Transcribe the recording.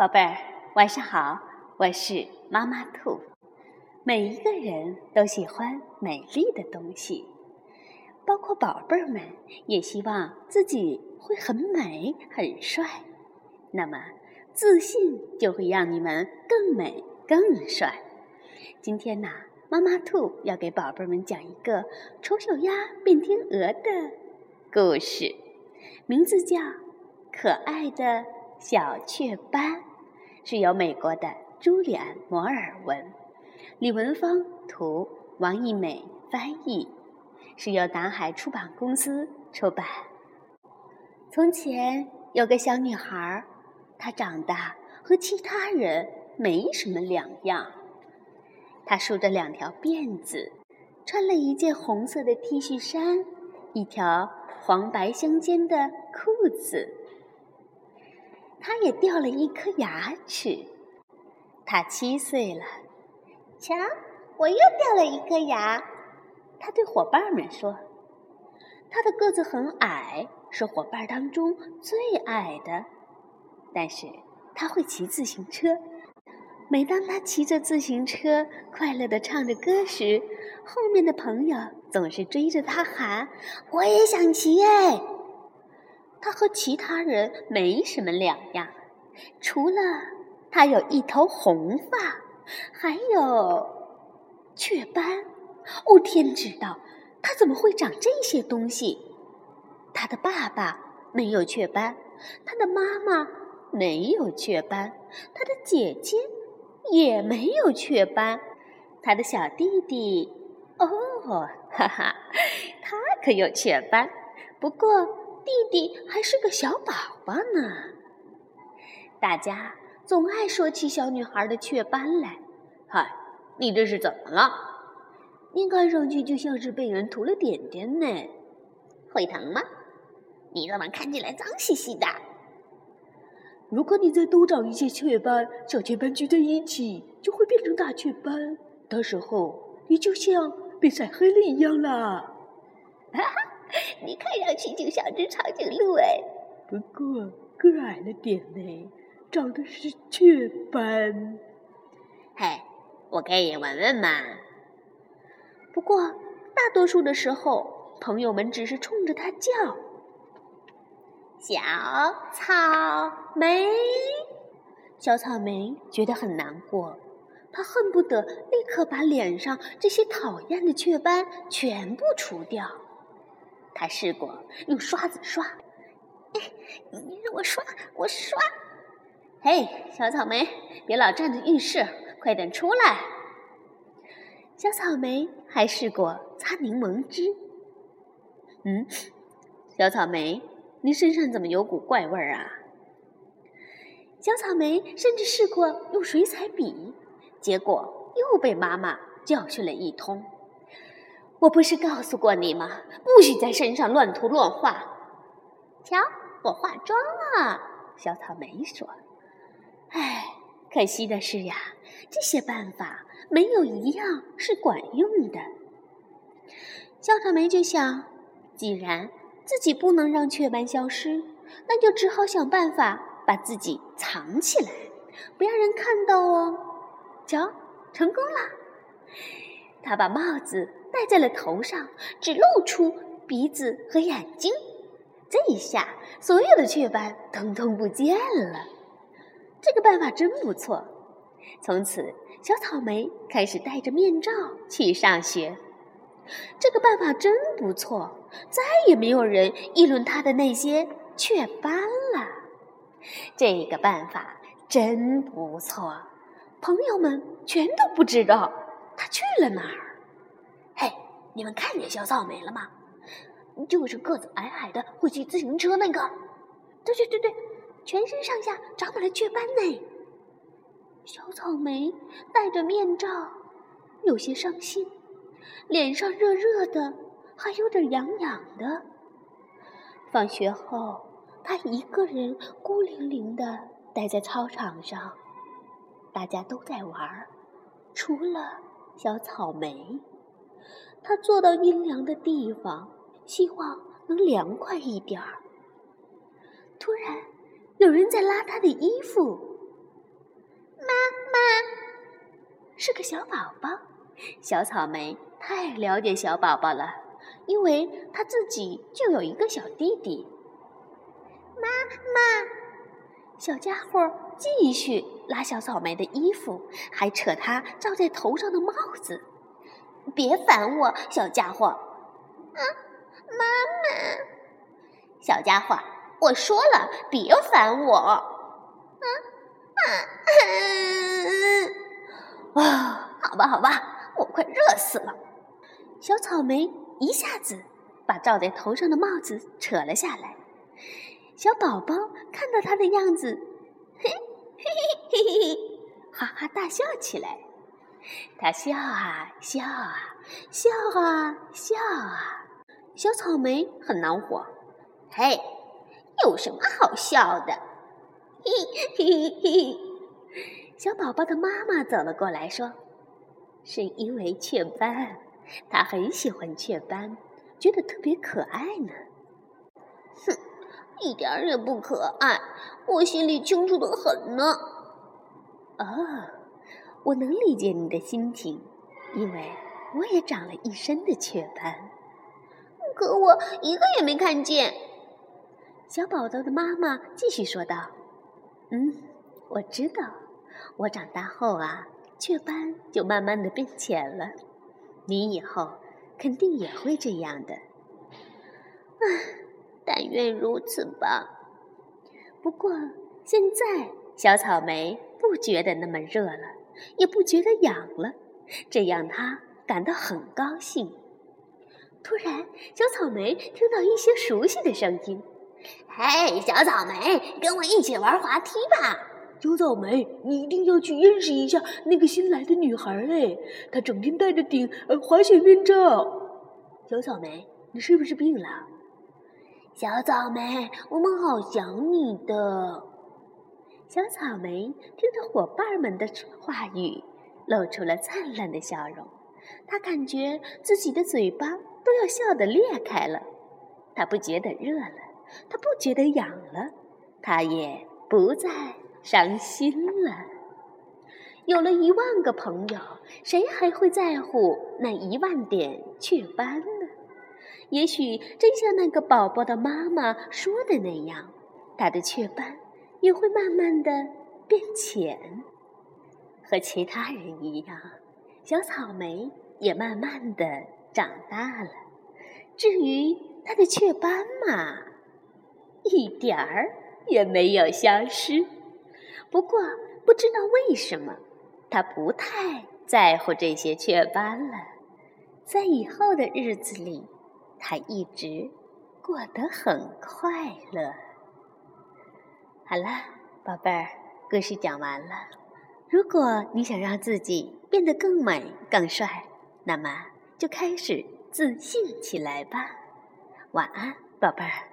宝贝儿，晚上好，我是妈妈兔。每一个人都喜欢美丽的东西，包括宝贝儿们也希望自己会很美、很帅。那么，自信就会让你们更美、更帅。今天呢，妈妈兔要给宝贝儿们讲一个丑小鸭变天鹅的故事，名字叫《可爱的小雀斑》，是由美国的朱利安·摩尔文。李文芳图，王艺美翻译，是由南海出版公司出版。从前有个小女孩，她长得和其他人没什么两样。她梳着两条辫子，穿了一件红色的 T 恤衫，一条黄白相间的裤子。他也掉了一颗牙齿。他七岁了。瞧，我又掉了一颗牙。他对伙伴们说：“他的个子很矮，是伙伴当中最矮的。但是他会骑自行车。每当他骑着自行车快乐地唱着歌时，后面的朋友总是追着他喊：‘我也想骑哎！’他和其他人没什么两样，除了他有一头红发。”还有雀斑，哦天知道，他怎么会长这些东西？他的爸爸没有雀斑，他的妈妈没有雀斑，他的姐姐也没有雀斑，他的小弟弟，哦，哈哈，他可有雀斑，不过弟弟还是个小宝宝呢。大家。总爱说起小女孩的雀斑来。嗨，你这是怎么了？你看上去就像是被人涂了点点呢。会疼吗？你怎么看起来脏兮兮的？如果你再多长一些雀斑，小雀斑聚在一起就会变成大雀斑，到时候你就像被晒黑了一样啦。哈哈，你看上去就像只长颈鹿哎。不过个矮了点呢。长的是雀斑，嘿，我可以闻闻嘛。不过大多数的时候，朋友们只是冲着它叫：“小草莓。”小草莓觉得很难过，它恨不得立刻把脸上这些讨厌的雀斑全部除掉。他试过用刷子刷，哎，你让我刷，我刷。嘿，小草莓，别老站在浴室，快点出来！小草莓还试过擦柠檬汁。嗯，小草莓，你身上怎么有股怪味儿啊？小草莓甚至试过用水彩笔，结果又被妈妈教训了一通。我不是告诉过你吗？不许在身上乱涂乱画。瞧，我化妆了。小草莓说。唉，可惜的是呀，这些办法没有一样是管用的。小草莓就想，既然自己不能让雀斑消失，那就只好想办法把自己藏起来，不让人看到哦。瞧，成功了！他把帽子戴在了头上，只露出鼻子和眼睛。这一下，所有的雀斑通通不见了。这个办法真不错。从此，小草莓开始戴着面罩去上学。这个办法真不错，再也没有人议论他的那些雀斑了。这个办法真不错，朋友们全都不知道他去了哪儿。你们看见小草莓了吗？就是个子矮矮的，会骑自行车那个。对对对对。全身上下长满了雀斑呢。小草莓戴着面罩，有些伤心，脸上热热的，还有点痒痒的。放学后，他一个人孤零零的待在操场上，大家都在玩，除了小草莓。他坐到阴凉的地方，希望能凉快一点儿。突然。有人在拉他的衣服，妈妈是个小宝宝。小草莓太了解小宝宝了，因为他自己就有一个小弟弟。妈妈，小家伙继续拉小草莓的衣服，还扯他罩在头上的帽子。别烦我，小家伙！啊，妈妈，小家伙，我说了，别烦我！啊啊啊！啊，好吧，好吧。我快热死了！小草莓一下子把罩在头上的帽子扯了下来。小宝宝看到他的样子，嘿嘿嘿嘿嘿，哈哈大笑起来。他笑啊笑啊笑啊笑啊。小草莓很恼火：“嘿，有什么好笑的？”嘿嘿嘿。小宝宝的妈妈走了过来，说。是因为雀斑，他很喜欢雀斑，觉得特别可爱呢。哼，一点儿也不可爱，我心里清楚的很呢。哦，我能理解你的心情，因为我也长了一身的雀斑。可我一个也没看见。小宝宝的妈妈继续说道：“嗯，我知道，我长大后啊。”雀斑就慢慢的变浅了，你以后肯定也会这样的。唉，但愿如此吧。不过现在小草莓不觉得那么热了，也不觉得痒了，这让他感到很高兴。突然，小草莓听到一些熟悉的声音：“嘿，小草莓，跟我一起玩滑梯吧！”小草莓，你一定要去认识一下那个新来的女孩哎！她整天戴着顶呃滑雪面罩。小草莓，你是不是病了？小草莓，我们好想你的。小草莓听着伙伴们的话语，露出了灿烂的笑容。他感觉自己的嘴巴都要笑得裂开了。他不觉得热了，他不觉得痒了，他也不再。伤心了，有了一万个朋友，谁还会在乎那一万点雀斑呢？也许真像那个宝宝的妈妈说的那样，他的雀斑也会慢慢的变浅，和其他人一样，小草莓也慢慢的长大了。至于他的雀斑嘛，一点儿也没有消失。不过，不知道为什么，他不太在乎这些雀斑了。在以后的日子里，他一直过得很快乐。好了，宝贝儿，故事讲完了。如果你想让自己变得更美、更帅，那么就开始自信起来吧。晚安，宝贝儿。